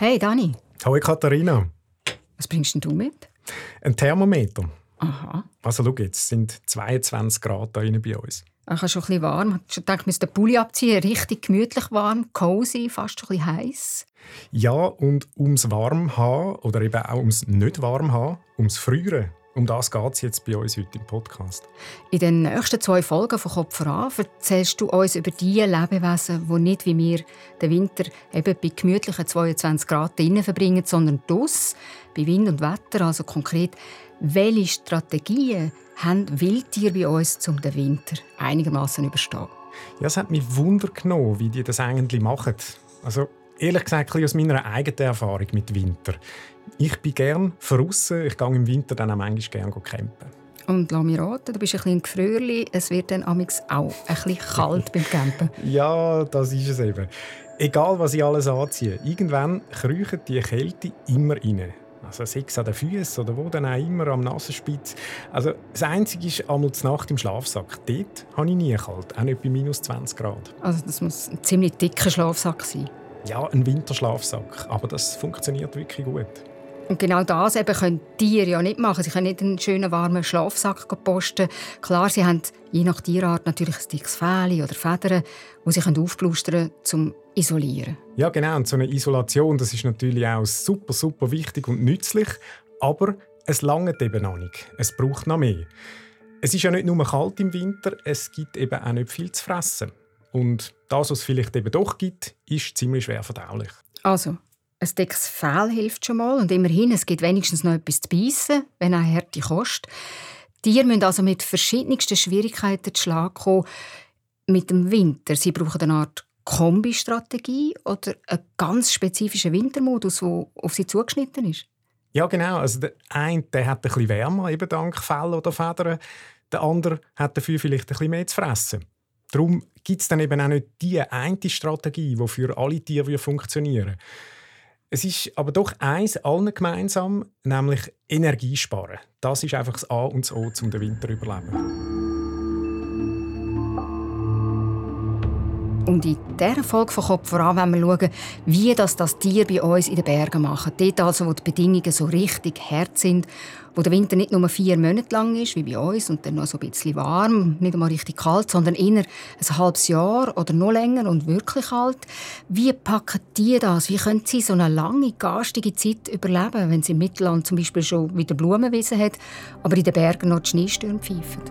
Hey Dani. Hallo Katharina. Was bringst denn du mit? Ein Thermometer. Aha. Also schau jetzt, es sind 22 Grad da bei uns. Ach, schon ein bisschen warm. Ich dachte, wir müssen den Pulli abziehen. Richtig gemütlich warm, cozy, fast schon ein bisschen heiß. Ja, und ums warm haben oder eben auch ums nicht warm haben, ums Frieren, um das geht es jetzt bei uns heute im Podcast. In den nächsten zwei Folgen von Kopf an erzählst du uns über die Lebewesen, die nicht wie wir den Winter eben bei gemütlichen 22 Grad drinnen verbringen, sondern das bei Wind und Wetter. Also konkret, welche Strategien haben Wildtiere bei uns, um den Winter einigermaßen zu überstehen? Ja, es hat mich Wunder genommen, wie die das eigentlich machen. Also ehrlich gesagt aus meiner eigenen Erfahrung mit Winter. Ich bin gerne draußen. Ich gehe im Winter dann auch manchmal gerne campen. Und lass mich raten, du bist ein bisschen Gefröhrli. Es wird dann auch ein bisschen kalt beim Campen. Ja, das ist es eben. Egal, was ich alles anziehe, irgendwann kriechen die Kälte immer rein. Also sei es an den Füßen oder wo dann auch immer am Nasenspitz. Also das Einzige ist einmal die Nacht im Schlafsack. Dort habe ich nie kalt, auch nicht bei minus 20 Grad. Also das muss ein ziemlich dicker Schlafsack sein. Ja, ein Winterschlafsack. Aber das funktioniert wirklich gut. Und genau das eben können Tiere ja nicht machen. Sie können nicht einen schönen warmen Schlafsack posten. Klar, sie haben je nach Tierart natürlich ein dickes Fell oder Federn, die sie aufblustern können, um isolieren. Ja, genau. Und so eine Isolation, das ist natürlich auch super, super wichtig und nützlich. Aber es langt eben noch nicht. Es braucht noch mehr. Es ist ja nicht nur kalt im Winter, es gibt eben auch nicht viel zu fressen. Und das, was es vielleicht eben doch gibt, ist ziemlich schwer verdaulich. Also, ein dickes Fell hilft schon mal. Und immerhin, es gibt wenigstens noch etwas zu beißen, wenn auch harte Kost. Tiere müssen also mit verschiedensten Schwierigkeiten zu Schlag kommen mit dem Winter. Sie brauchen eine Art Kombistrategie oder einen ganz spezifischen Wintermodus, der auf sie zugeschnitten ist. Ja, genau. Also der eine der hat ein bisschen wärmer, eben dank Fell oder Federn. Der andere hat dafür vielleicht ein bisschen mehr zu fressen. Darum gibt es dann eben auch nicht die eine Strategie, die für alle Tiere funktionieren Es ist aber doch eins allen gemeinsam, nämlich Energie sparen. Das ist einfach das A und das O, um den Winter zu überleben. Und in dieser Folge von Kopf voran wollen wir schauen, wie das, das Tier bei uns in den Bergen machen. Dort also, wo die Bedingungen so richtig hart sind, wo der Winter nicht nur vier Monate lang ist, wie bei uns, und dann noch so ein bisschen warm, nicht einmal richtig kalt, sondern eher ein halbes Jahr oder noch länger und wirklich kalt. Wie packen die das? Wie können sie so eine lange, garstige Zeit überleben, wenn sie im Mittelland zum Beispiel schon wieder Blumenwiesen hat, aber in den Bergen noch die Schneestürme pfeifen?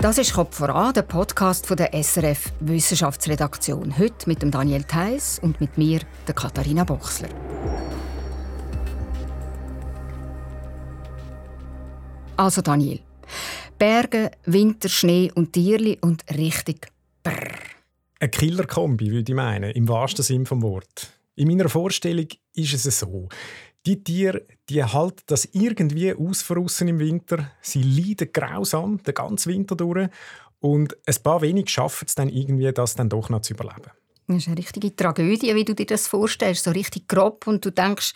Das ist «Kopf voran», der Podcast von der SRF Wissenschaftsredaktion. Heute mit dem Daniel Theiss und mit mir, der Katharina Bochsler. Also Daniel, Berge, Winter, Schnee und Tierli und richtig brrr. Eine Killerkombi, würde ich meinen, im wahrsten Sinne des Wortes. In meiner Vorstellung ist es so. Die Tiere, die halten das irgendwie aus im Winter. Sie leiden grausam den ganzen Winter durch. Und ein paar wenige schaffen es dann irgendwie, das dann doch noch zu überleben. Das ist eine richtige Tragödie, wie du dir das vorstellst. So richtig grob und du denkst,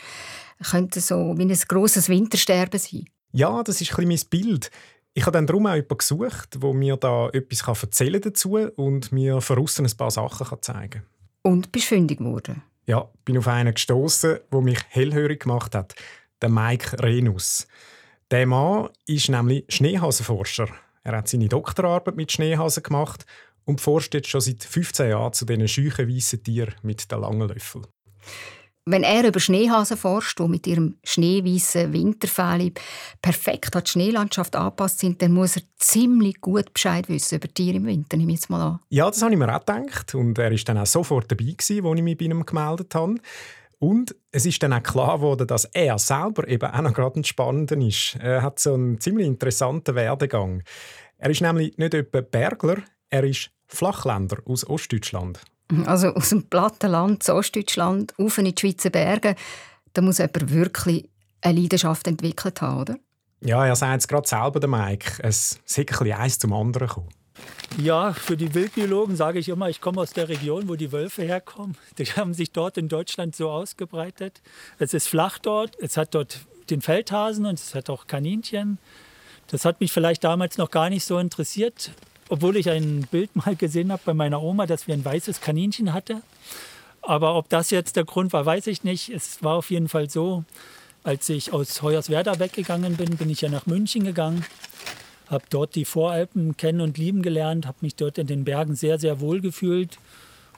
könnte so wie ein grosses Wintersterben sein. Ja, das ist ein bisschen mein Bild. Ich habe dann darum auch jemanden gesucht, der mir da etwas erzählen dazu und mir von außen ein paar Sachen zeigen kann. Und bist fündig geworden? Ja, bin auf einen gestoßen, wo mich hellhörig gemacht hat. Der Mike Renus. Der Mann ist nämlich Schneehasenforscher. Er hat seine Doktorarbeit mit Schneehasen gemacht und forscht jetzt schon seit 15 Jahren zu diesen scheuchen weißen Tieren mit den langen Löffeln. Wenn er über Schneehasen forscht, die mit ihrem schneeweißen Winterfell perfekt an die Schneelandschaft angepasst sind, dann muss er ziemlich gut Bescheid wissen über Tiere im Winter, nehme ich jetzt mal an. Ja, das habe ich mir auch gedacht. Und er war dann auch sofort dabei, als ich mich bei ihm gemeldet habe. Und es ist dann auch klar geworden, dass er selber eben auch noch gerade ein Spannender ist. Er hat so einen ziemlich interessanten Werdegang. Er ist nämlich nicht etwa Bergler, er ist Flachländer aus Ostdeutschland. Also aus dem Plattenland, Ostdeutschland, auf in die Schweizer Berge, da muss jemand wirklich eine Leidenschaft entwickelt haben, oder? Ja, er sagt es gerade selber, der Mike. Es ist ein eins zum anderen gekommen. Ja, für die Wildbiologen sage ich immer, ich komme aus der Region, wo die Wölfe herkommen. Die haben sich dort in Deutschland so ausgebreitet. Es ist flach dort, es hat dort den Feldhasen und es hat auch Kaninchen. Das hat mich vielleicht damals noch gar nicht so interessiert. Obwohl ich ein Bild mal gesehen habe bei meiner Oma, dass wir ein weißes Kaninchen hatte. Aber ob das jetzt der Grund war, weiß ich nicht. Es war auf jeden Fall so, als ich aus Hoyerswerda weggegangen bin, bin ich ja nach München gegangen, habe dort die Voralpen kennen und lieben gelernt, habe mich dort in den Bergen sehr, sehr wohl gefühlt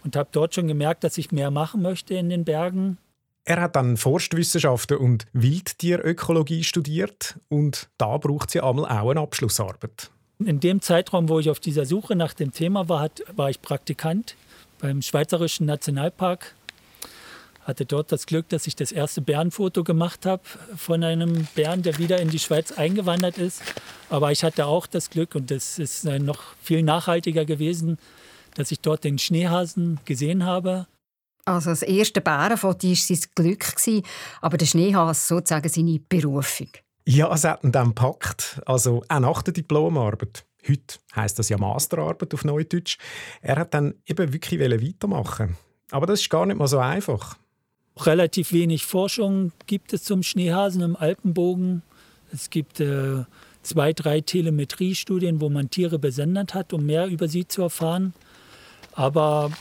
und habe dort schon gemerkt, dass ich mehr machen möchte in den Bergen. Er hat dann Forstwissenschaften und Wildtierökologie studiert und da braucht sie einmal auch eine Abschlussarbeit. In dem Zeitraum, wo ich auf dieser Suche nach dem Thema war, war ich Praktikant beim Schweizerischen Nationalpark. Hatte dort das Glück, dass ich das erste Bärenfoto gemacht habe von einem Bären, der wieder in die Schweiz eingewandert ist. Aber ich hatte auch das Glück, und das ist noch viel nachhaltiger gewesen, dass ich dort den Schneehasen gesehen habe. Also das erste Bärenfoto war sein Glück, aber der Schneehase sozusagen seine Berufung. Ja, es hat ihn dann gepackt. Also auch nach der Diplomarbeit. Heute heisst das ja Masterarbeit auf Neudeutsch. Er hat dann eben wirklich weitermachen. Aber das ist gar nicht mal so einfach. Relativ wenig Forschung gibt es zum Schneehasen im Alpenbogen. Es gibt äh, zwei, drei Telemetriestudien, wo man Tiere besendet hat, um mehr über sie zu erfahren. Aber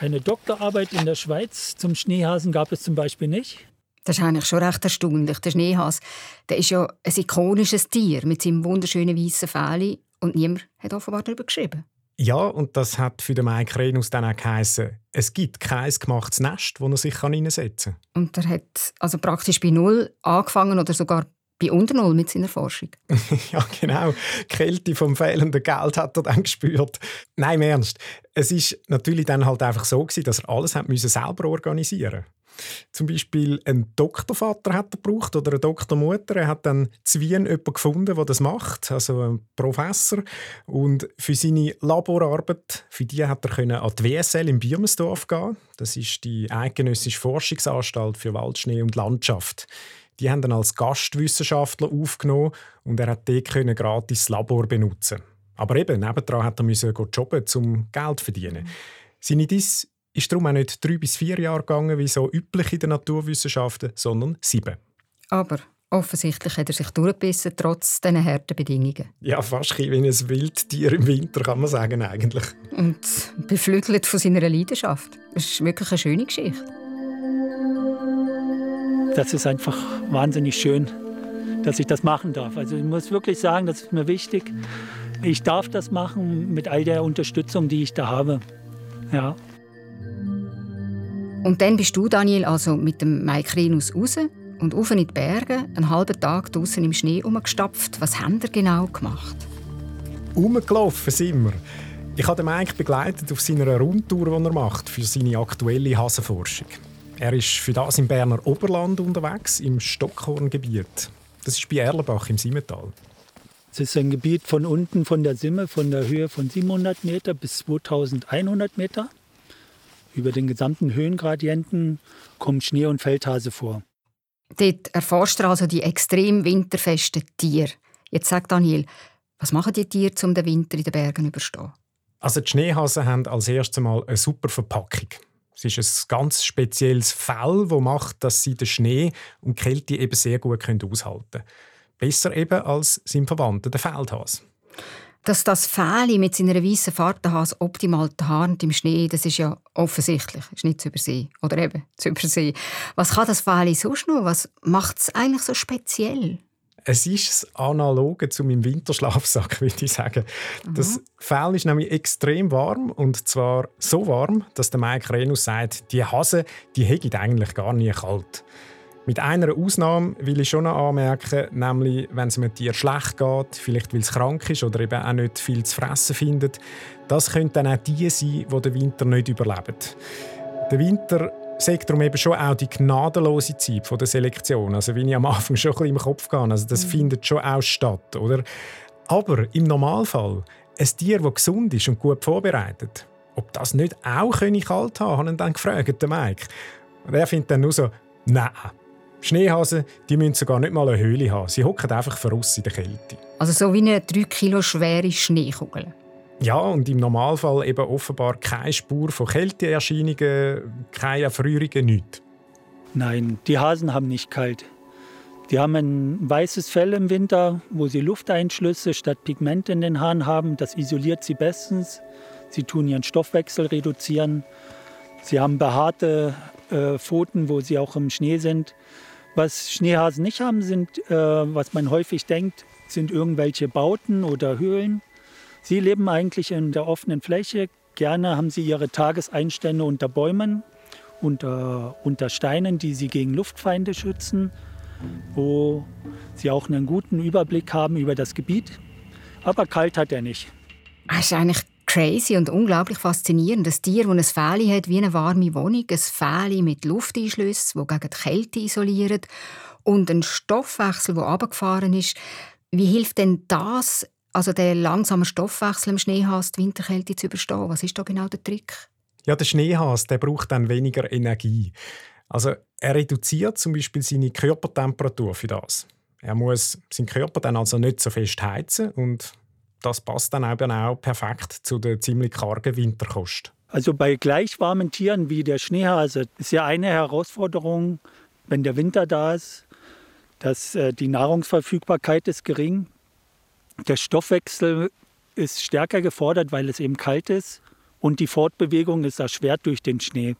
eine Doktorarbeit in der Schweiz zum Schneehasen gab es zum Beispiel nicht. Das ist eigentlich schon recht erstaunlich. Der Schneehase der ist ja ein ikonisches Tier mit seinem wunderschönen weißen Fell und niemand hat offenbar darüber geschrieben. Ja, und das hat für den Mike Renus dann auch geheißen, es gibt kein gemachtes Nest, wo er sich hineinsetzen kann. Und er hat also praktisch bei Null angefangen oder sogar bei unter Null mit seiner Forschung. ja, genau. Die Kälte vom fehlenden Geld hat er dann gespürt. Nein, im Ernst. Es ist natürlich dann halt einfach so gewesen, dass er alles hat müssen selber organisieren zum Beispiel einen Doktorvater hat er gebraucht oder eine Doktormutter. Er hat dann zu Wien jemanden gefunden, der das macht, also ein Professor. Und für seine Laborarbeit, für die hat er können an die WSL in Biermesdorf gehen. Das ist die eidgenössische Forschungsanstalt für Waldschnee und Landschaft. Die haben ihn als Gastwissenschaftler aufgenommen und er hat dort können gratis das Labor benutzen. Aber eben, nebendran hat er müssen jobben, um Geld zu verdienen. Seine Dis ist darum auch nicht drei bis vier Jahre gegangen, wie so üblich in den Naturwissenschaften, sondern sieben. Aber offensichtlich hat er sich durchgebissen, trotz diesen harten Bedingungen. Ja, fast wie ein Wildtier im Winter, kann man sagen eigentlich. Und beflügelt von seiner Leidenschaft. Das ist wirklich eine schöne Geschichte. Das ist einfach wahnsinnig schön, dass ich das machen darf. Also ich muss wirklich sagen, das ist mir wichtig. Ich darf das machen mit all der Unterstützung, die ich da habe. Ja. Und dann bist du, Daniel, also mit dem Mike Renus raus und auf in die Berge, einen halben Tag draußen im Schnee umgestapft. Was haben ihr genau gemacht? Umgelaufen sind wir. Ich habe Mike begleitet auf seiner Rundtour, die er macht für seine aktuelle Hasenforschung. Er ist für das im Berner Oberland unterwegs, im Stockhorngebiet. Das ist bei Erlenbach im Simmental. Es ist ein Gebiet von unten von der Simme, von der Höhe von 700 Meter bis 2100 Meter. Über den gesamten Höhengradienten kommen Schnee- und Feldhase vor. Dort erforscht er also die extrem winterfesten Tiere. Jetzt sagt Daniel, was machen die Tiere, um den Winter in den Bergen zu überstehen? Also die Schneehasen haben als erstes Mal eine super Verpackung. Es ist ein ganz spezielles Fell, das macht, dass sie den Schnee und die Kälte eben sehr gut aushalten können. Besser eben als sein Verwandter, der Feldhase. Dass das Fähli mit seiner weißen Farbe Hase optimal tarnt im Schnee, das ist ja offensichtlich, ist nicht zu übersehen. Oder eben zu übersehen. Was kann das Fähli sonst noch? Was macht es eigentlich so speziell? Es ist das Analoge zu meinem Winterschlafsack, würde ich sagen. Mhm. Das Fell ist nämlich extrem warm und zwar so warm, dass der Mike Renus sagt, die Hase, die hätte eigentlich gar nie kalt. Mit einer Ausnahme will ich schon noch anmerken, nämlich wenn es einem Tier schlecht geht, vielleicht weil es krank ist oder eben auch nicht viel zu fressen findet, das können dann auch die sein, die den Winter nicht überleben. Der Winter sagt darum eben schon auch die gnadenlose Zeit der Selektion. Also wie ich am Anfang schon ein bisschen im Kopf gehe, also das mhm. findet schon auch statt, oder? Aber im Normalfall, ein Tier, das gesund ist und gut vorbereitet, ob das nicht auch kalt haben könnte, habe ich dann gefragt, der Mike. Und er findet dann nur so, nein, Schneehasen die müssen sogar nicht mal eine Höhle haben. Sie hocken einfach voraus in der Kälte. Also so wie eine 3 Kilo schwere Schneekugel. Ja, und im Normalfall eben offenbar keine Spur von Kälteerscheinungen, keine Erfrierungen, nichts. Nein, die Hasen haben nicht kalt. Die haben ein weißes Fell im Winter, wo sie Lufteinschlüsse statt Pigmente in den Haaren haben. Das isoliert sie bestens. Sie tun ihren Stoffwechsel reduzieren. Sie haben behaarte äh, Pfoten, wo sie auch im Schnee sind. Was Schneehasen nicht haben, sind, äh, was man häufig denkt, sind irgendwelche Bauten oder Höhlen. Sie leben eigentlich in der offenen Fläche. Gerne haben sie ihre Tageseinstände unter Bäumen, unter, unter Steinen, die sie gegen Luftfeinde schützen wo sie auch einen guten Überblick haben über das Gebiet. Aber kalt hat er nicht. Das ist eigentlich crazy und unglaublich faszinierend. Ein Tier, das ein Fähli hat wie eine warme Wohnung, ein Fähli mit Lufteinschlüssen, das gegen die Kälte isoliert und ein Stoffwechsel, der abgefahren ist. Wie hilft denn das, also der langsame Stoffwechsel im Schneehas, die Winterkälte zu überstehen? Was ist da genau der Trick? Ja, der Schneehas der braucht dann weniger Energie. Also er reduziert zum Beispiel seine Körpertemperatur für das. Er muss seinen Körper dann also nicht so fest heizen und das passt dann eben auch perfekt zu der ziemlich kargen Winterkost. Also bei gleich warmen Tieren wie der Schneehase ist ja eine Herausforderung, wenn der Winter da ist, dass äh, die Nahrungsverfügbarkeit ist gering. Der Stoffwechsel ist stärker gefordert, weil es eben kalt ist und die Fortbewegung ist erschwert durch den Schnee.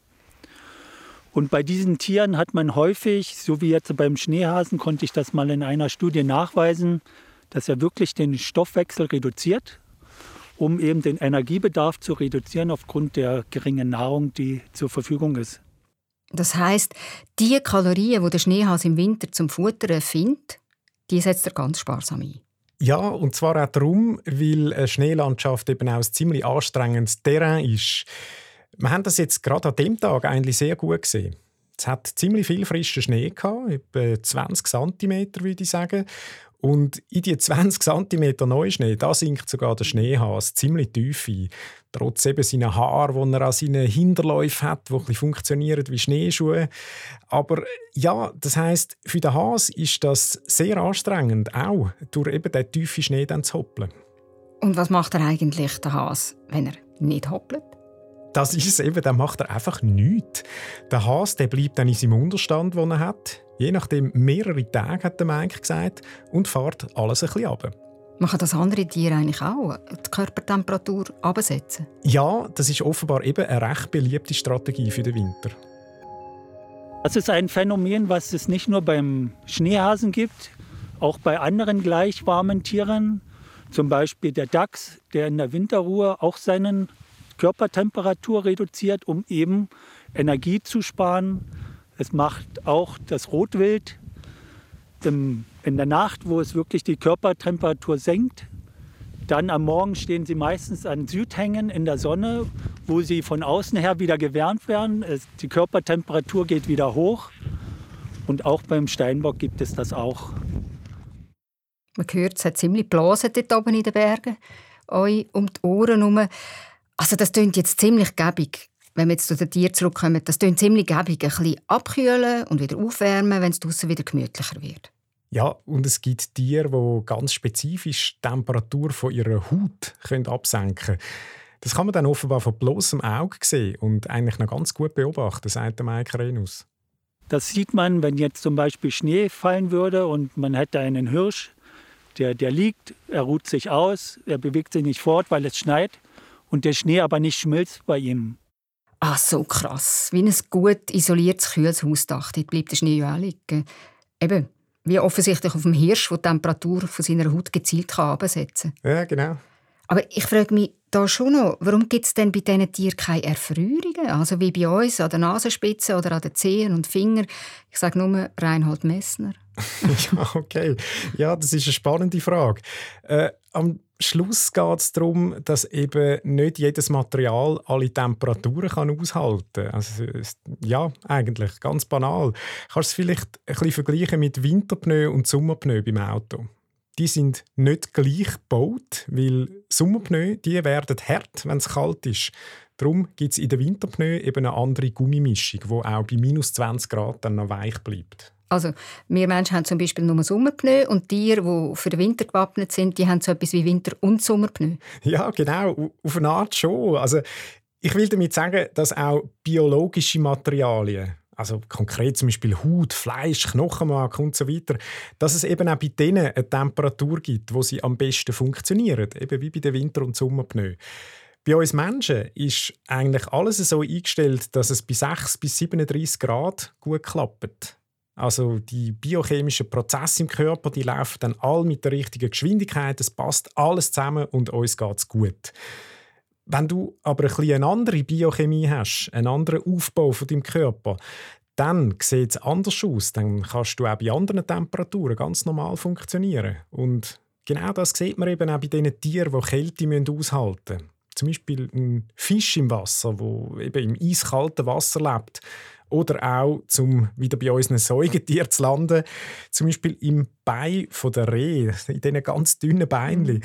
Und bei diesen Tieren hat man häufig, so wie jetzt beim Schneehasen, konnte ich das mal in einer Studie nachweisen, dass er wirklich den Stoffwechsel reduziert, um eben den Energiebedarf zu reduzieren aufgrund der geringen Nahrung, die zur Verfügung ist. Das heißt, die Kalorien, die der Schneehase im Winter zum Futtern findet, die setzt er ganz sparsam ein. Ja, und zwar auch darum, weil eine Schneelandschaft eben auch ein ziemlich anstrengendes Terrain ist. Wir haben das jetzt gerade an dem Tag eigentlich sehr gut gesehen. Es hat ziemlich viel frischen Schnee gehabt, etwa 20 cm würde ich sagen. Und in die 20 cm Neuschnee, da sinkt sogar der Schneehas ziemlich tief ein. Trotz eben seiner Haare, die er an seinen Hinterläufen hat, die ein funktionieren wie Schneeschuhe. Aber ja, das heißt, für den Has ist das sehr anstrengend, auch durch eben den tiefen Schnee dann zu hoppeln. Und was macht er eigentlich, der Has, wenn er nicht hoppelt? Das ist es eben, dann macht er einfach nichts. Der Hase der bleibt dann in seinem Unterstand, den er hat, je nachdem mehrere Tage, hat der Mike gesagt, und fährt alles ein bisschen runter. Machen das andere Tiere eigentlich auch, die Körpertemperatur absetzen? Ja, das ist offenbar eben eine recht beliebte Strategie für den Winter. Das ist ein Phänomen, was es nicht nur beim Schneehasen gibt, auch bei anderen gleich warmen Tieren. Zum Beispiel der Dachs, der in der Winterruhe auch seinen Körpertemperatur reduziert, um eben Energie zu sparen. Es macht auch das Rotwild in der Nacht, wo es wirklich die Körpertemperatur senkt. Dann am Morgen stehen sie meistens an Südhängen in der Sonne, wo sie von außen her wieder gewärmt werden. Die Körpertemperatur geht wieder hoch. Und auch beim Steinbock gibt es das auch. Man hört, es hat ziemlich Blasen dort oben in den Bergen. Euch um die Ohren herum. Also das klingt jetzt ziemlich gäbig, wenn wir jetzt zu den Tieren zurückkommen. Das klingt ziemlich gäbig. Ein bisschen abkühlen und wieder aufwärmen, wenn es draußen wieder gemütlicher wird. Ja, und es gibt Tiere, die ganz spezifisch die Temperatur von ihrer Haut können absenken können. Das kann man dann offenbar von bloßem Auge sehen und eigentlich noch ganz gut beobachten, sagt der Mike Renus. Das sieht man, wenn jetzt zum Beispiel Schnee fallen würde und man hätte einen Hirsch, der, der liegt, er ruht sich aus, er bewegt sich nicht fort, weil es schneit und der Schnee aber nicht schmilzt bei ihm. Ah, so krass. Wie ein gut isoliertes kühles Hausdach. Dort bleibt der Schnee ja auch liegen. Eben, wie offensichtlich auf dem Hirsch, der die Temperatur von seiner Haut gezielt herabsetzen kann. Ja, genau. Aber ich frage mich da schon noch, warum gibt es denn bei diesen Tieren keine Erfrierungen? Also wie bei uns an der Nasenspitze oder an den Zehen und Fingern. Ich sage nur Reinhold Messner. ja, okay. Ja, das ist eine spannende Frage. Äh, am Schluss geht es darum, dass eben nicht jedes Material alle Temperaturen kann aushalten kann. Also, ja, eigentlich ganz banal. Kannst du es vielleicht ein bisschen vergleichen mit Winterpneu und Sommerpneu beim Auto? Die sind nicht gleich gebaut, weil Sommerpneu die werden hart, wenn es kalt ist. Darum gibt es in den Winterpneu eben eine andere Gummimischung, die auch bei minus 20 Grad dann noch weich bleibt. Also wir Menschen haben zum Beispiel nur Sommerpneu und Tiere, die für den Winter gewappnet sind, die haben so etwas wie Winter- und Sommerpneu. Ja, genau, auf eine Art schon. Also ich will damit sagen, dass auch biologische Materialien, also konkret zum Beispiel Haut, Fleisch, Knochenmark und so weiter, dass es eben auch bei denen eine Temperatur gibt, wo sie am besten funktionieren, eben wie bei den Winter- und Sommerpneu. Bei uns Menschen ist eigentlich alles so eingestellt, dass es bei 6 bis 37 Grad gut klappt. Also die biochemischen Prozesse im Körper, die laufen dann alle mit der richtigen Geschwindigkeit, es passt alles zusammen und uns geht es gut. Wenn du aber ein eine andere Biochemie hast, einen anderen Aufbau von deinem Körper, dann sieht es anders aus. Dann kannst du auch bei anderen Temperaturen ganz normal funktionieren. Und genau das sieht man eben auch bei den Tieren, die Kälte aushalten müssen. Zum Beispiel ein Fisch im Wasser, der eben im eiskalten Wasser lebt. Oder auch, um wieder bei unseren Säugetieren zu landen, zum Beispiel im Bein der Rehe, in diesen ganz dünnen Beinchen.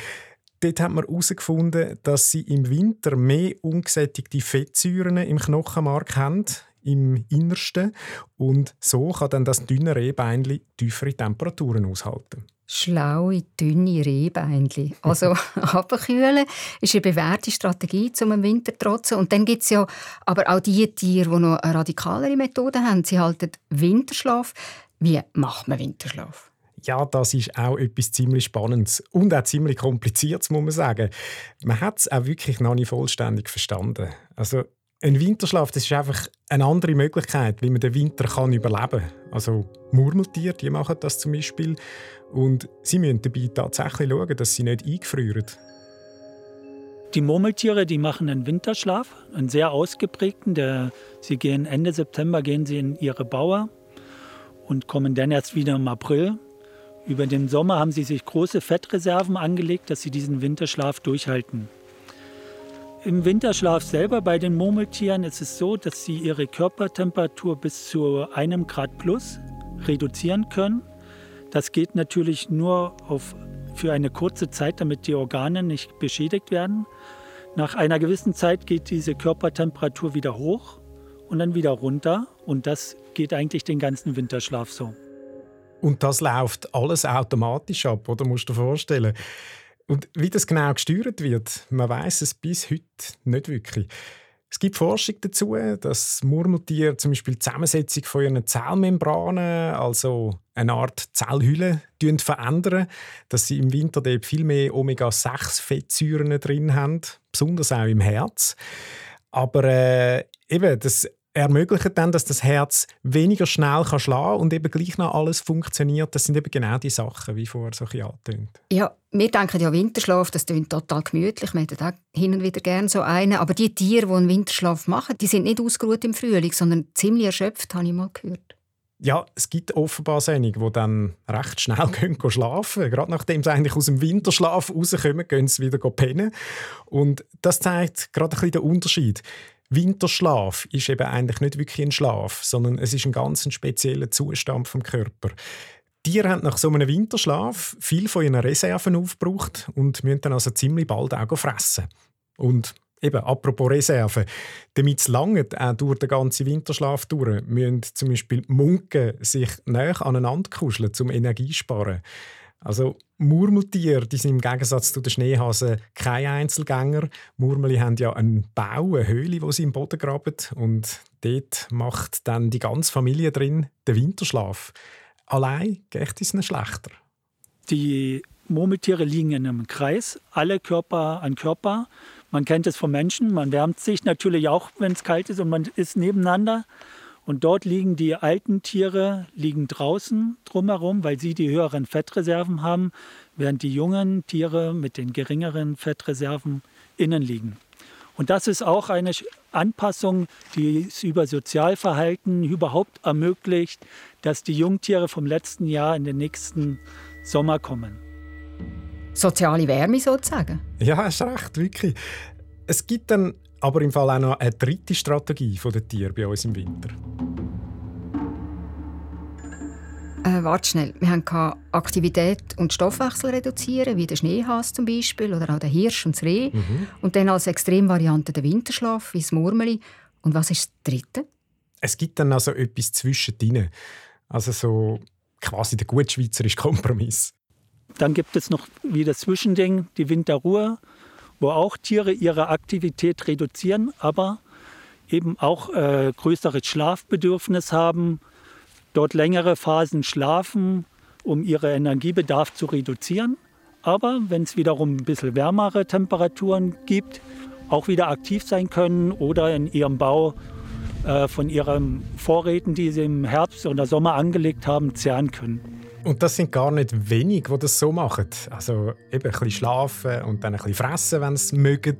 Dort hat man herausgefunden, dass sie im Winter mehr ungesättigte Fettsäuren im Knochenmark haben, im Innersten. Und so kann dann das dünne Rehbeinchen tiefere Temperaturen aushalten. Schlaue, dünne Rehbeinchen. Also abkühlen ist eine bewährte Strategie, um im Winter zu trotzen. Und dann gibt es ja aber auch die Tiere, die noch eine radikalere Methode haben. Sie halten Winterschlaf. Wie macht man Winterschlaf? ja, das ist auch etwas ziemlich Spannendes und auch ziemlich Kompliziertes, muss man sagen. Man hat es auch wirklich noch nicht vollständig verstanden. Also ein Winterschlaf, das ist einfach eine andere Möglichkeit, wie man den Winter kann überleben kann. Also Murmeltiere, die machen das zum Beispiel und sie müssen dabei tatsächlich schauen, dass sie nicht eingefrieren. Die Murmeltiere, die machen einen Winterschlaf, einen sehr ausgeprägten. Der, sie gehen Ende September gehen sie in ihre Bauer und kommen dann erst wieder im April. Über den Sommer haben sie sich große Fettreserven angelegt, dass sie diesen Winterschlaf durchhalten. Im Winterschlaf selber bei den Murmeltieren ist es so, dass sie ihre Körpertemperatur bis zu einem Grad plus reduzieren können. Das geht natürlich nur auf, für eine kurze Zeit, damit die Organe nicht beschädigt werden. Nach einer gewissen Zeit geht diese Körpertemperatur wieder hoch und dann wieder runter. Und das geht eigentlich den ganzen Winterschlaf so. Und das läuft alles automatisch ab, oder musst du dir vorstellen? Und wie das genau gesteuert wird, man weiß es bis heute nicht wirklich. Es gibt Forschung dazu, dass Murmeltiere zum Beispiel die Zusammensetzung von ihren Zellmembranen, also eine Art Zellhülle, verändern, dass sie im Winter viel mehr Omega-6-Fettsäuren drin haben, besonders auch im Herz. Aber äh, eben, das ermöglicht dann, dass das Herz weniger schnell kann schlagen und eben gleich noch alles funktioniert. Das sind eben genau die Sachen, wie vorher so angetönt. Ja, wir denken ja Winterschlaf, das klingt total gemütlich. Wir hätten auch hin und wieder gerne so einen. Aber die Tiere, die einen Winterschlaf machen, die sind nicht ausgeruht im Frühling, sondern ziemlich erschöpft, habe ich mal gehört. Ja, es gibt offenbar einige, die dann recht schnell gehen, gehen schlafen Gerade nachdem sie eigentlich aus dem Winterschlaf rauskommen, gehen sie wieder pennen. Und das zeigt gerade ein bisschen den Unterschied. Winterschlaf ist eben eigentlich nicht wirklich ein Schlaf, sondern es ist ein ganz spezieller Zustand vom Körper. Tiere haben nach so einem Winterschlaf viel von ihren Reserven aufgebraucht und müssen dann also ziemlich bald auch fressen. Und eben, apropos Reserven, damit es lange auch durch den ganzen Winterschlaf durch, müssen zum Beispiel Munken sich näher aneinander kuscheln, um Energie zu sparen. Also Murmeltiere, die sind im Gegensatz zu den Schneehasen keine Einzelgänger. Murmeli haben ja einen Bau, eine Höhle, wo sie im Boden graben und dort macht dann die ganze Familie drin den Winterschlaf. Allein geht es ihnen schlechter. Die Murmeltiere liegen in einem Kreis, alle Körper an Körper. Man kennt es vom Menschen, man wärmt sich natürlich auch, wenn es kalt ist und man ist nebeneinander. Und dort liegen die alten Tiere liegen draußen drumherum, weil sie die höheren Fettreserven haben, während die jungen Tiere mit den geringeren Fettreserven innen liegen. Und das ist auch eine Anpassung, die es über Sozialverhalten überhaupt ermöglicht, dass die Jungtiere vom letzten Jahr in den nächsten Sommer kommen. Soziale Wärme sozusagen? Ja, hast recht, wirklich. Es gibt dann aber im Fall auch noch eine dritte Strategie der Tiere bei uns im Winter. Äh, warte schnell. Wir haben Aktivität und Stoffwechsel reduzieren, wie der Schneehas zum Beispiel oder auch der Hirsch und das Reh. Mhm. Und dann als Extremvariante der Winterschlaf, wie das Murmeli. Und was ist das Dritte? Es gibt dann also etwas zwischendrin. Also so quasi der gut schweizerische Kompromiss. Dann gibt es noch wie das Zwischending, die Winterruhe, wo auch Tiere ihre Aktivität reduzieren, aber eben auch äh, größeres Schlafbedürfnis haben, dort längere Phasen schlafen, um ihren Energiebedarf zu reduzieren. Aber wenn es wiederum ein bisschen wärmere Temperaturen gibt, auch wieder aktiv sein können oder in ihrem Bau äh, von ihren Vorräten, die sie im Herbst oder Sommer angelegt haben, zehren können. Und das sind gar nicht wenig, die das so machen. Also eben ein bisschen schlafen und dann ein bisschen fressen, wenn sie mögen.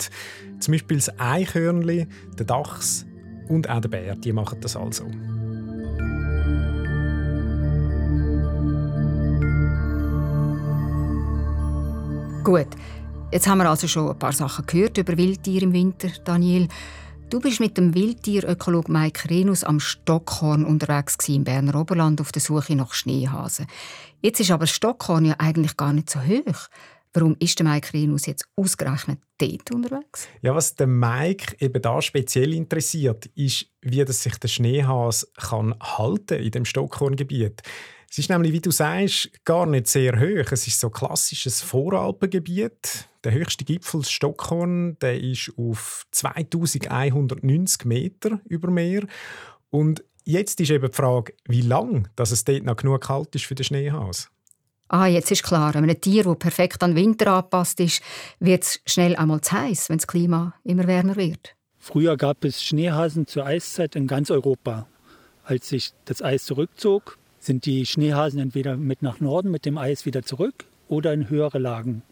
Zum Beispiel das Eichhörnli, der Dachs und auch der Bär, die machen das also. Gut, jetzt haben wir also schon ein paar Sachen gehört über Wildtiere im Winter, Daniel. Du bist mit dem Wildtierökolog Mike Renus am Stockhorn unterwegs im Berner Oberland auf der Suche nach Schneehasen. Jetzt ist aber Stockhorn ja eigentlich gar nicht so hoch. Warum ist der Mike Renus jetzt ausgerechnet dort unterwegs? Ja, was den Mike eben da speziell interessiert, ist, wie das sich der Schneehas kann halten in dem Stockhorngebiet. Es ist nämlich, wie du sagst, gar nicht sehr hoch. Es ist so ein klassisches Voralpengebiet. Der höchste Gipfel Stockhorn, der ist auf 2190 Meter über Meer. Und jetzt ist eben die Frage, wie lange dass es dort noch genug kalt ist für den Schneehas. Ah, jetzt ist klar, wenn ein Tier, das perfekt an den Winter angepasst ist, wird es schnell einmal zu heiß, wenn das Klima immer wärmer wird. Früher gab es Schneehasen zur Eiszeit in ganz Europa. Als sich das Eis zurückzog, sind die Schneehasen entweder mit nach Norden mit dem Eis wieder zurück oder in höhere Lagen.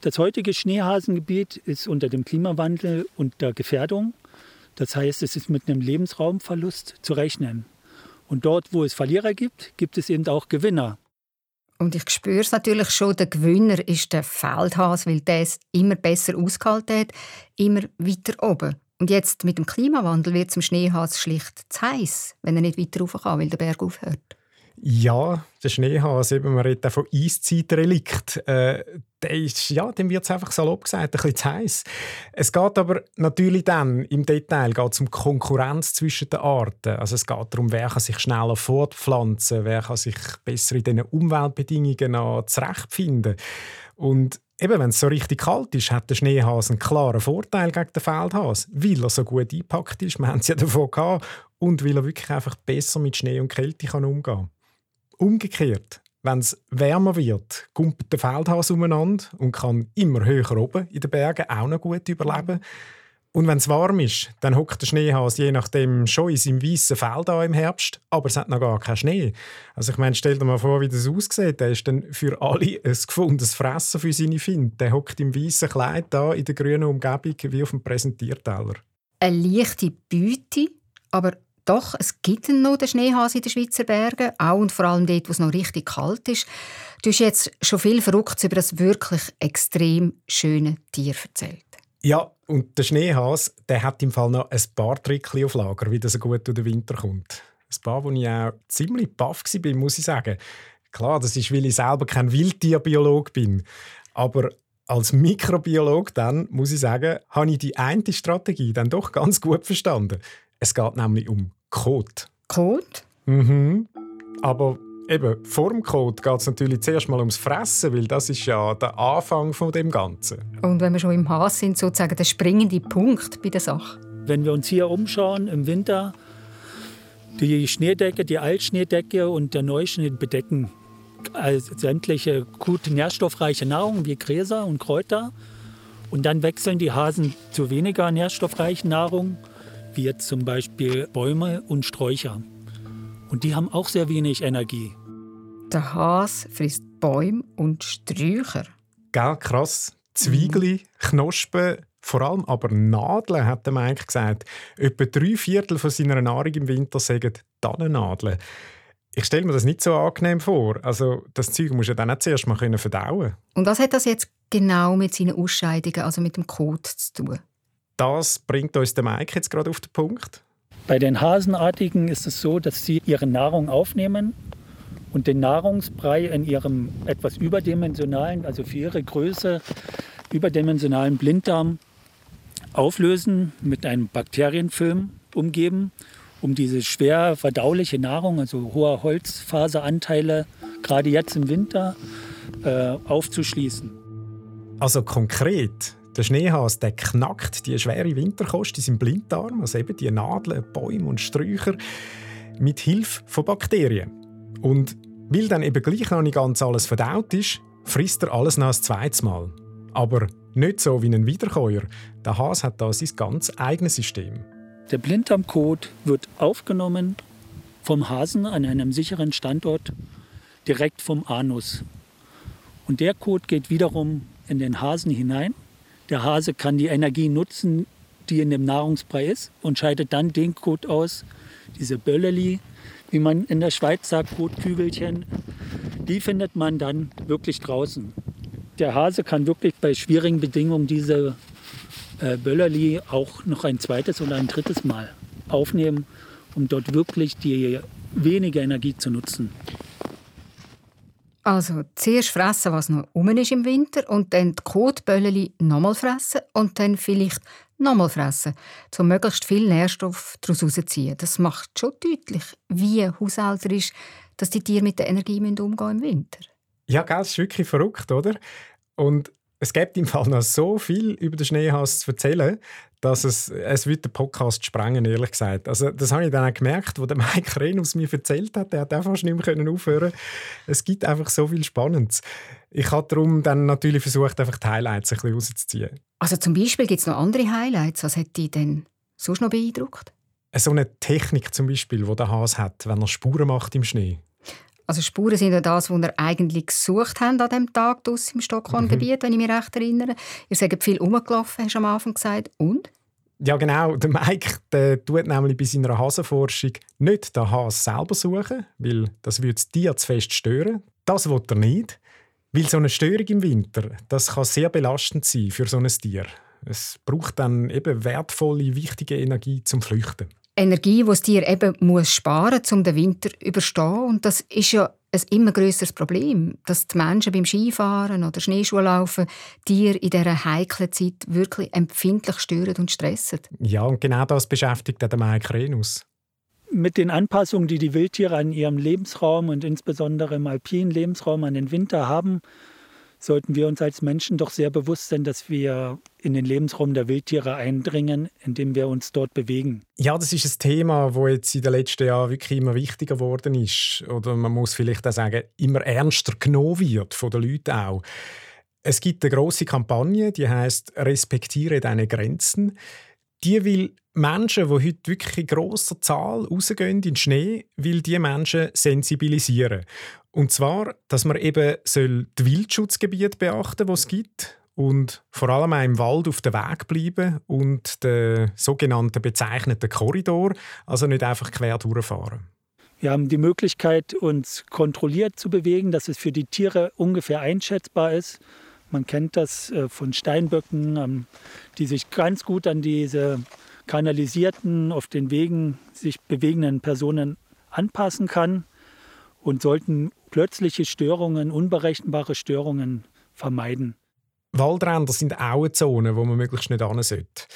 Das heutige Schneehasengebiet ist unter dem Klimawandel und der Gefährdung. Das heißt, es ist mit einem Lebensraumverlust zu rechnen. Und dort, wo es Verlierer gibt, gibt es eben auch Gewinner. Und ich spüre es natürlich schon, der Gewinner ist der Feldhas, weil der es immer besser ausgehalten hat, immer weiter oben. Und jetzt mit dem Klimawandel wird zum Schneehas schlicht zu heiß, wenn er nicht weiter rauf kann, weil der Berg aufhört. Ja, der Schneehas, eben, man redet auch von Eiszeitrelikt. Äh, der ist, ja, dem wird es einfach salopp gesagt, ein bisschen zu heiß. Es geht aber natürlich dann im Detail geht's um Konkurrenz zwischen den Arten. Also es geht darum, wer kann sich schneller fortpflanzen, wer kann sich besser in diesen Umweltbedingungen zurechtfinden. Und Eben, wenn es so richtig kalt ist, hat der Schneehase einen klaren Vorteil gegen den Feldhase, weil er so gut eingepackt ist. Wir haben es ja davon gehabt. Und weil er wirklich einfach besser mit Schnee und Kälte kann umgehen kann. Umgekehrt, wenn es wärmer wird, kumpelt der Feldhase umeinander und kann immer höher oben in den Bergen auch noch gut überleben. Und wenn es warm ist, dann hockt der Schneehase je nachdem schon in seinem weißen Feld an im Herbst, aber es hat noch gar keinen Schnee. Also ich meine, stell dir mal vor, wie das aussieht. Der ist dann für alle ein gefundenes Fressen für seine Finde. Der hockt im weißen Kleid da in der grünen Umgebung wie auf dem Präsentierteller. Eine leichte Beute, aber doch, es gibt noch den Schneehase in den Schweizer Bergen, auch und vor allem dort, wo es noch richtig kalt ist. Du hast jetzt schon viel Verrücktes über das wirklich extrem schöne Tier erzählt. Ja, und der Schneehas, der hat im Fall noch ein paar Tricks auf Lager, wie das so gut durch den Winter kommt. Ein paar, wo ich auch ziemlich baff war, muss ich sagen. Klar, das ist, weil ich selber kein Wildtierbiolog bin. Aber als Mikrobiolog dann, muss ich sagen, habe ich die eine Strategie dann doch ganz gut verstanden. Es geht nämlich um Code. Code? Mhm. Aber Eben, vor dem Code geht es natürlich zuerst mal ums Fressen, weil das ist ja der Anfang von dem Ganzen. Und wenn wir schon im Haus sind, sozusagen der springende Punkt bei der Sache. Wenn wir uns hier umschauen im Winter, die Schneedecke, die Altschneedecke und der Neuschnee bedecken also sämtliche gute nährstoffreiche Nahrung wie Gräser und Kräuter. Und dann wechseln die Hasen zu weniger nährstoffreichen Nahrung, wie jetzt zum Beispiel Bäume und Sträucher. Und die haben auch sehr wenig Energie. Der Hase frisst Bäume und Sträucher. Gell, krass. Zwiegel, mhm. Knospen, vor allem aber Nadeln, hat der Mike gesagt. Etwa drei Viertel von seiner Nahrung im Winter sagen Tannennadeln. Ich stelle mir das nicht so angenehm vor. Also das Zeug muss ja dann auch zuerst mal verdauen Und was hat das jetzt genau mit seinen Ausscheidungen, also mit dem Kot zu tun? Das bringt uns der Mike jetzt gerade auf den Punkt. Bei den Hasenartigen ist es so, dass sie ihre Nahrung aufnehmen und den Nahrungsbrei in ihrem etwas überdimensionalen, also für ihre Größe überdimensionalen Blinddarm auflösen, mit einem Bakterienfilm umgeben, um diese schwer verdauliche Nahrung, also hohe Holzfaseranteile, gerade jetzt im Winter, äh, aufzuschließen. Also konkret, Der Schneehas der knackt die schwere Winterkost in seinem Blinddarm, also eben die Nadeln, Bäume und Sträucher, mit Hilfe von Bakterien. Und weil dann eben gleich noch nicht ganz alles verdaut ist, frisst er alles noch ein zweites Mal. Aber nicht so wie ein Wiederkäuer. Der Hase hat da sein ganz eigenes System. Der Blinddarmkot wird aufgenommen vom Hasen an einem sicheren Standort direkt vom Anus. Und der Kot geht wiederum in den Hasen hinein. Der Hase kann die Energie nutzen, die in dem Nahrungsbrei ist und scheidet dann den Kot aus, diese Bölleli, wie man in der Schweiz sagt, Kotkügelchen, die findet man dann wirklich draußen. Der Hase kann wirklich bei schwierigen Bedingungen diese äh, Böllerli auch noch ein zweites oder ein drittes Mal aufnehmen, um dort wirklich die wenige Energie zu nutzen. Also zuerst fressen, was noch um ist im Winter und dann die Kotbölleli nochmal fressen und dann vielleicht nochmal fressen, um möglichst viel Nährstoff daraus herauszuziehen. Das macht schon deutlich, wie haushälterisch dass die Tiere mit der Energie umgehen im Winter. Ja, das ist wirklich verrückt, oder? Und es gibt im Fall noch so viel über den Schneehas zu erzählen, dass es, es wird den Podcast sprengen, ehrlich gesagt. Also das habe ich dann auch gemerkt, wo der Mike Renus mir erzählt hat. Der hat einfach nicht mehr aufhören Es gibt einfach so viel Spannendes. Ich habe darum dann natürlich versucht, einfach die Highlights ein bisschen rauszuziehen. Also zum Beispiel gibt es noch andere Highlights. Was hat dich denn sonst noch beeindruckt? So eine Technik zum Beispiel, die der Hase hat, wenn er Spuren macht im Schnee. Also Spuren sind ja das, was wir eigentlich gesucht haben an diesem Tag draussen im Stockholm-Gebiet, mhm. wenn ich mich recht erinnere. Ihr seid viel rumgelaufen, hast du am Anfang gesagt. Und? Ja, genau. Der Mike der tut nämlich bei seiner Hasenforschung nicht den Hase selber suchen, weil das würde das Tier zu fest stören. Das will er nicht. Weil so eine Störung im Winter, das kann sehr belastend sein für so ein Tier. Es braucht dann eben wertvolle, wichtige Energie zum Flüchten. Energie, die das Tier eben muss sparen muss, um den Winter zu überstehen. Und das ist ja ein immer größeres Problem, dass die Menschen beim Skifahren oder Schneeschuhlaufen Tiere in dieser heiklen Zeit wirklich empfindlich stören und stressen. Ja, und genau das beschäftigt den Mike Renus. Mit den Anpassungen, die die Wildtiere an ihrem Lebensraum und insbesondere im alpinen Lebensraum an den Winter haben, sollten wir uns als Menschen doch sehr bewusst sein, dass wir in den Lebensraum der Wildtiere eindringen, indem wir uns dort bewegen. Ja, das ist ein Thema, das jetzt in den letzten Jahren wirklich immer wichtiger geworden ist. Oder man muss vielleicht auch sagen, immer ernster genommen wird von den Leuten auch. Es gibt eine große Kampagne, die heißt Respektiere deine Grenzen. Die will Menschen, die heute wirklich in grosser Zahl rausgehen in den Schnee, will die Menschen sensibilisieren. Und zwar, dass man eben soll die Wildschutzgebiete beachten, die es gibt und vor allem auch im Wald auf dem Weg bleiben und den sogenannten bezeichneten Korridor, also nicht einfach quer durchfahren. Wir haben die Möglichkeit, uns kontrolliert zu bewegen, dass es für die Tiere ungefähr einschätzbar ist. Man kennt das äh, von Steinböcken, ähm, die sich ganz gut an diese kanalisierten, auf den Wegen sich bewegenden Personen anpassen kann und sollten plötzliche Störungen, unberechenbare Störungen vermeiden. Waldränder sind auch eine Zone, wo man möglichst nicht hin sollte.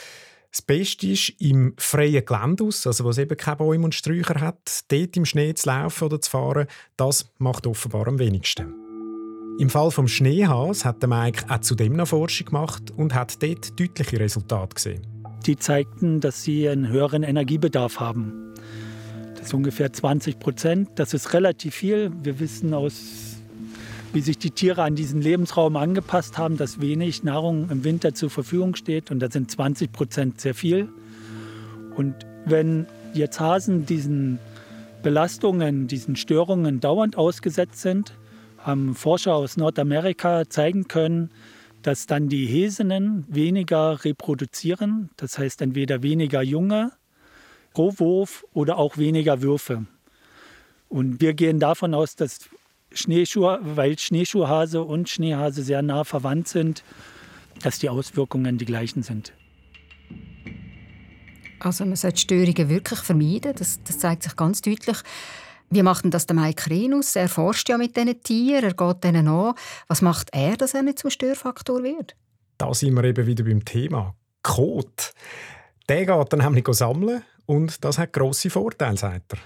Das Beste ist, im freien Gelände also wo es eben keine Bäume und Sträucher hat, dort im Schnee zu laufen oder zu fahren, das macht offenbar am wenigsten. Im Fall vom Schneehas hat der Mike auch zudem noch Forschung gemacht und hat dort deutliche Resultate gesehen. Die zeigten, dass sie einen höheren Energiebedarf haben. Das ist ungefähr 20 Prozent. Das ist relativ viel. Wir wissen aus, wie sich die Tiere an diesen Lebensraum angepasst haben, dass wenig Nahrung im Winter zur Verfügung steht. Und da sind 20 Prozent sehr viel. Und wenn jetzt Hasen diesen Belastungen, diesen Störungen dauernd ausgesetzt sind, haben Forscher aus Nordamerika zeigen können, dass dann die Häsinnen weniger reproduzieren, das heißt entweder weniger Junge pro Wurf oder auch weniger Würfe. Und wir gehen davon aus, dass Schneeschuh, weil Schneeschuhhase und Schneehase sehr nah verwandt sind, dass die Auswirkungen die gleichen sind. Also man sollte Störungen wirklich vermeiden, das, das zeigt sich ganz deutlich. Wie macht denn das der Mike Renus? Er forscht ja mit diesen Tieren, er geht denen an. Was macht er, dass er nicht zum Störfaktor wird? Da sind wir eben wieder beim Thema. Kot. Der geht dann nämlich sammeln und das hat grosse Vorteile, sagt er.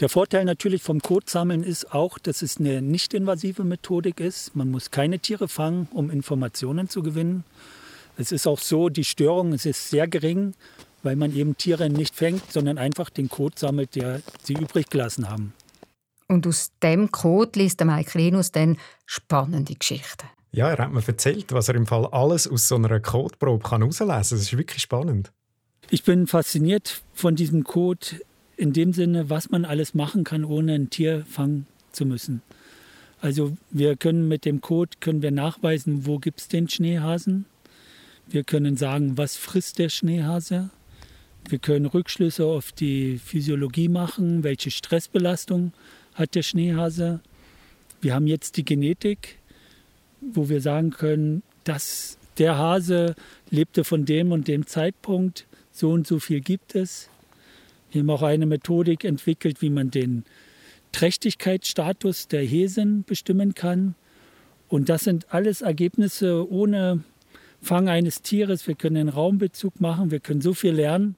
Der Vorteil natürlich vom Kotsammeln ist auch, dass es eine nicht invasive Methodik ist. Man muss keine Tiere fangen, um Informationen zu gewinnen. Es ist auch so, die Störung es ist sehr gering, weil man eben Tiere nicht fängt, sondern einfach den Kot sammelt, der sie übrig gelassen haben. Und aus dem Kot liest der Mike Renus dann spannende Geschichten. Ja, er hat mir erzählt, was er im Fall alles aus so einer Kotprobe herauslesen kann. Das ist wirklich spannend. Ich bin fasziniert von diesem Kot in dem Sinne, was man alles machen kann, ohne ein Tier fangen zu müssen. Also wir können mit dem Code können wir nachweisen, wo gibt es den Schneehasen. Wir können sagen, was frisst der Schneehase. Wir können Rückschlüsse auf die Physiologie machen, welche Stressbelastung hat der Schneehase. Wir haben jetzt die Genetik, wo wir sagen können, dass der Hase lebte von dem und dem Zeitpunkt, so und so viel gibt es. Wir haben auch eine Methodik entwickelt, wie man den Trächtigkeitsstatus der Häsen bestimmen kann. Und das sind alles Ergebnisse ohne Fang eines Tieres. Wir können einen Raumbezug machen, wir können so viel lernen.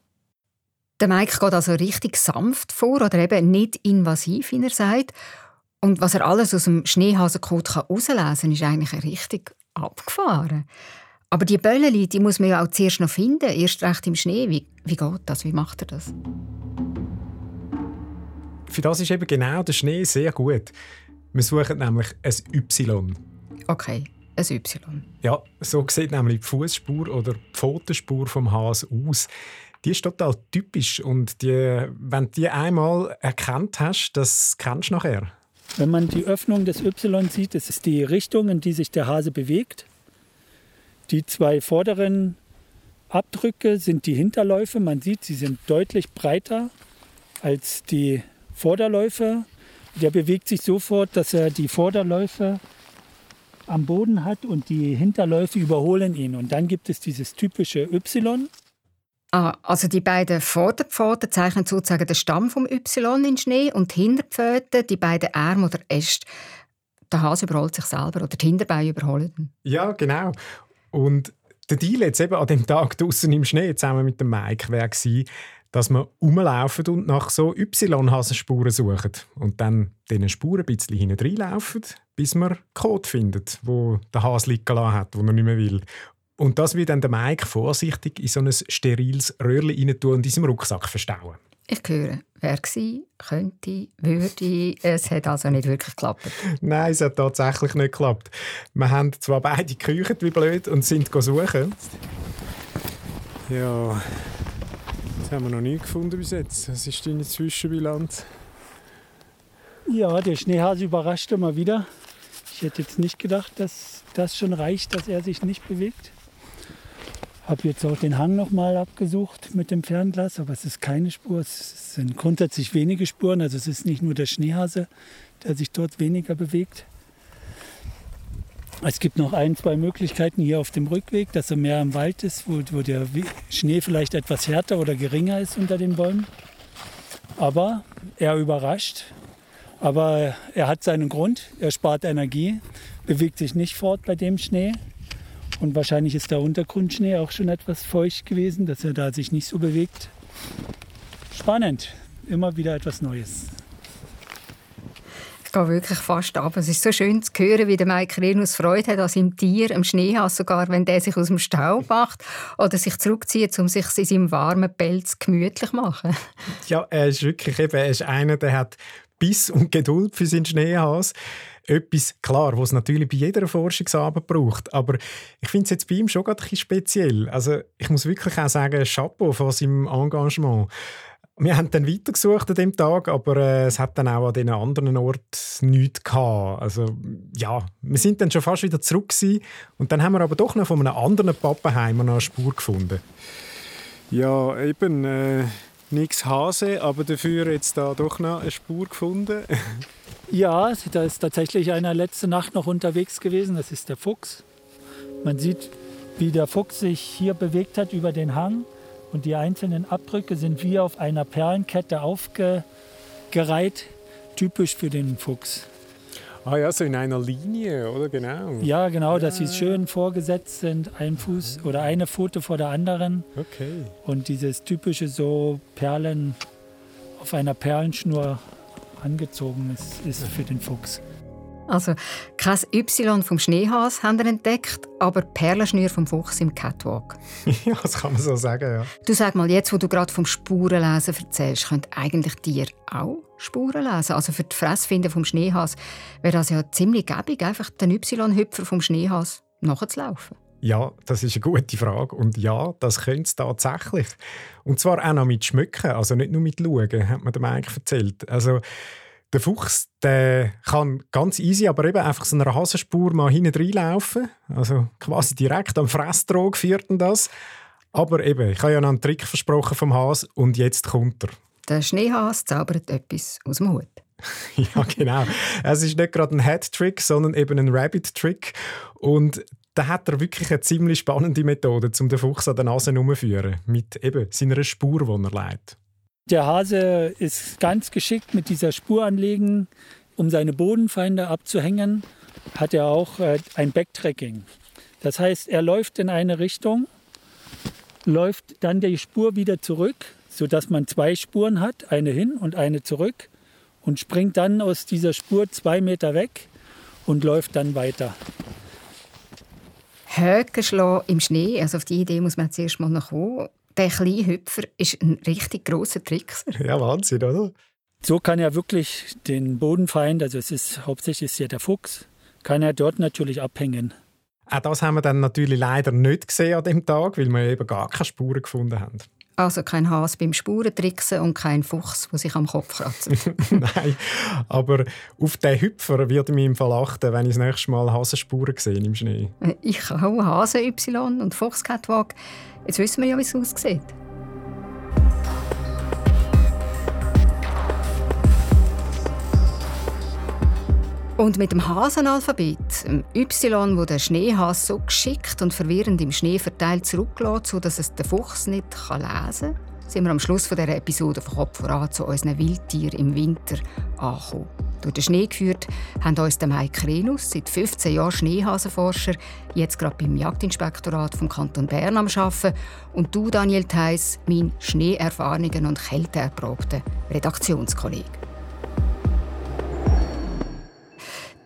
Der Mike geht also richtig sanft vor oder eben nicht invasiv, wie er sagt. Und was er alles aus dem Schneehasenkot herauslesen kann, ist eigentlich richtig abgefahren. Aber die Bölleli, die muss man ja auch zuerst noch finden, erst recht im Schnee. Wie, wie geht das? Wie macht er das? Für das ist eben genau der Schnee sehr gut. Wir suchen nämlich ein Y. Okay, ein Y. Ja, so sieht nämlich die Fußspur oder die Pfotenspur vom Hase aus. Die ist total typisch und die, wenn du die einmal erkannt hast, das kennst du nachher. Wenn man die Öffnung des Y sieht, das ist die Richtung, in die sich der Hase bewegt. Die zwei vorderen Abdrücke sind die Hinterläufe. Man sieht, sie sind deutlich breiter als die Vorderläufe. Der bewegt sich sofort, dass er die Vorderläufe am Boden hat und die Hinterläufe überholen ihn. Und dann gibt es dieses typische Y. Ah, also die beiden Vorderpfoten zeichnen sozusagen den Stamm vom Y in Schnee und die Hinterpfoten die beiden Arme oder Äste. Der Hase überholt sich selber oder die Hinterbeine überholen ihn. Ja, genau. Und der Deal jetzt eben an dem Tag draußen im Schnee zusammen mit dem Mike wäre dass wir rumlaufen und nach so Y-Hasenspuren suchen. Und dann diesen Spuren ein bisschen hinten reinlaufen, bis wir Code finden, wo der Hase liegen hat, wo er nicht mehr will. Und das wird dann der Mike vorsichtig in so ein steriles Röhrchen rein tun und in seinem Rucksack verstauen. Ich höre, wer war, könnte, würde. Es hat also nicht wirklich geklappt. Nein, es hat tatsächlich nicht geklappt. Wir haben zwar beide gekücht wie blöd und sind suchen. Ja, das haben wir noch nie gefunden bis jetzt. Was ist deine Zwischenbilanz? Ja, der Schneehase überrascht immer wieder. Ich hätte jetzt nicht gedacht, dass das schon reicht, dass er sich nicht bewegt. Habe jetzt auch den Hang noch mal abgesucht mit dem Fernglas, aber es ist keine Spur. Es sind grundsätzlich wenige Spuren. Also es ist nicht nur der Schneehase, der sich dort weniger bewegt. Es gibt noch ein, zwei Möglichkeiten hier auf dem Rückweg, dass er mehr im Wald ist, wo, wo der Schnee vielleicht etwas härter oder geringer ist unter den Bäumen. Aber er überrascht. Aber er hat seinen Grund, er spart Energie, bewegt sich nicht fort bei dem Schnee. Und wahrscheinlich ist der Untergrundschnee auch schon etwas feucht gewesen, dass er da sich nicht so bewegt. Spannend, immer wieder etwas Neues. Ich gehe wirklich fast ab. Es ist so schön zu hören, wie der Mike Renus Freude hat an seinem Tier, am Schneehass, sogar wenn der sich aus dem Staub macht oder sich zurückzieht, um sich in seinem warmen Pelz gemütlich zu machen. Ja, er ist wirklich eben, er ist einer, der hat Biss und Geduld für seinen Schneehas etwas, klar, was es natürlich bei jeder Forschungsarbeit braucht. Aber ich finde es jetzt bei ihm schon gerade ein bisschen speziell. Also ich muss wirklich auch sagen, Chapeau von seinem Engagement. Wir haben dann weitergesucht an dem Tag, aber äh, es hat dann auch an den anderen Orten nichts gehabt. Also ja, wir sind dann schon fast wieder zurück gewesen. und dann haben wir aber doch noch von einem anderen Pappenheim eine Spur gefunden. Ja, eben äh, nichts Hase, aber dafür jetzt da doch noch eine Spur gefunden. ja, da ist tatsächlich einer letzte Nacht noch unterwegs gewesen. Das ist der Fuchs. Man sieht, wie der Fuchs sich hier bewegt hat über den Hang. Und die einzelnen Abdrücke sind wie auf einer Perlenkette aufgereiht, typisch für den Fuchs. Ah ja, so in einer Linie, oder genau? Ja, genau, ja. dass sie schön vorgesetzt sind, ein Fuß oder eine Pfote vor der anderen. Okay. Und dieses typische so Perlen auf einer Perlenschnur angezogen ist, ist für den Fuchs. Also kein Y vom Schneehas haben wir entdeckt, aber Perlenschnür vom Fuchs im Catwalk. ja, das kann man so sagen, ja. Du sag mal, jetzt, wo du gerade vom Spurenlesen erzählst, können eigentlich Tiere auch Spuren lesen? Also für die Fressfinden vom Schneehas wäre das ja ziemlich gäbig, einfach den Y-Hüpfer vom Schneehas nachzulaufen. Ja, das ist eine gute Frage. Und ja, das könnte es tatsächlich. Und zwar auch noch mit Schmücken, also nicht nur mit Schauen, hat man dem eigentlich erzählt. Also, der Fuchs der kann ganz easy, aber eben einfach so einer Hasenspur mal hinten reinlaufen. Also quasi direkt am Fressdrog führt das. Aber eben, ich habe ja noch einen Trick versprochen vom Has und jetzt kommt er. Der Schneehas zaubert etwas aus dem Hut. ja, genau. Es ist nicht gerade ein Hat-Trick, sondern eben ein Rabbit-Trick. Und da hat er wirklich eine ziemlich spannende Methode, um den Fuchs an der Nase herumzuführen. Mit eben seiner Spur, die er leitet. Der Hase ist ganz geschickt mit dieser Spur anlegen, um seine Bodenfeinde abzuhängen, hat er auch äh, ein Backtracking. Das heißt, er läuft in eine Richtung, läuft dann die Spur wieder zurück, sodass man zwei Spuren hat, eine hin und eine zurück und springt dann aus dieser Spur zwei Meter weg und läuft dann weiter. Höcke schlagen im Schnee, also auf die Idee muss man zuerst mal noch kommen der kleine Hüpfer ist ein richtig großer Trickser. Ja, Wahnsinn, oder? So kann er wirklich den Bodenfeind, also es ist hauptsächlich ist ja der Fuchs, kann er dort natürlich abhängen. Auch das haben wir dann natürlich leider nicht gesehen an dem Tag, weil wir eben gar keine Spuren gefunden haben. Also kein Has beim Spurentricksen und kein Fuchs, der sich am Kopf kratzt. Nein, aber auf den Hüpfer würde ich mich im Fall achten, wenn ich das nächste Mal Hasenspuren sehe im Schnee. Ich auch Hase Y und Fuchs Catwalk. Jetzt wissen wir ja, wie es aussieht. Und mit dem Hasenalphabet, dem Y, wo der Schneehas so geschickt und verwirrend im Schnee verteilt zurücklässt, sodass es der Fuchs nicht lesen kann, sind wir am Schluss dieser Episode von Kopf voran zu unseren Wildtieren im Winter angekommen. Durch den Schnee geführt haben uns der Mike Renus, seit 15 Jahren Schneehasenforscher, jetzt gerade beim Jagdinspektorat vom Kanton Bern am Arbeiten, und du, Daniel Theiss, mein schneeerfahrenen und kälteerprobter Redaktionskollege.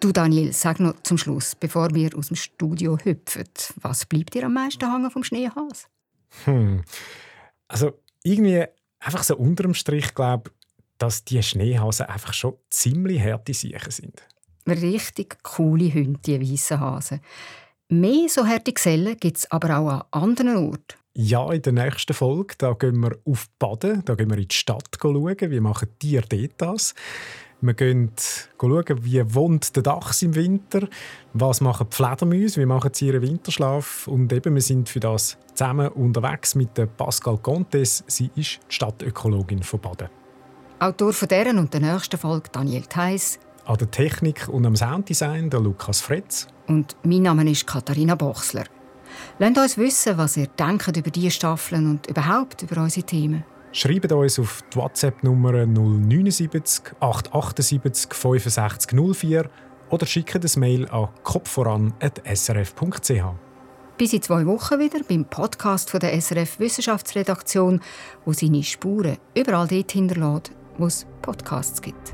Du, Daniel, sag noch zum Schluss, bevor wir aus dem Studio hüpfen, was bleibt dir am meisten hängen vom Schneehas? Hm. Also irgendwie einfach so unterm Strich glaube dass die Schneehasen einfach schon ziemlich harte Siechen sind. Richtig coole Hunde, die weißen Hasen. Mehr so harte Gesellen gibt es aber auch an anderen Orten. Ja, in der nächsten Folge da gehen wir auf Baden, da gehen wir in die Stadt schauen, wie machen Tiere dort das. Wir gehen schauen, wie wohnt der Dachs im Winter, was machen die Fledermäuse, wie machen sie ihren Winterschlaf. Und eben, wir sind für das zusammen unterwegs mit der Pascal Contes. Sie ist die Stadtökologin von Baden. Autor von deren und der nächsten Folge Daniel Theiss. An der Technik und am Sounddesign der Lukas Fretz. Und mein Name ist Katharina Bochsler. Lasst uns wissen, was ihr denkt über diese Staffeln und überhaupt über unsere Themen. Schreibt uns auf die WhatsApp-Nummer 079 878 65 04 oder schickt ein Mail an kopfvoran.srf.ch. Bis in zwei Wochen wieder beim Podcast von der SRF Wissenschaftsredaktion, wo seine Spuren überall dort hinterlässt, wo es Podcasts gibt.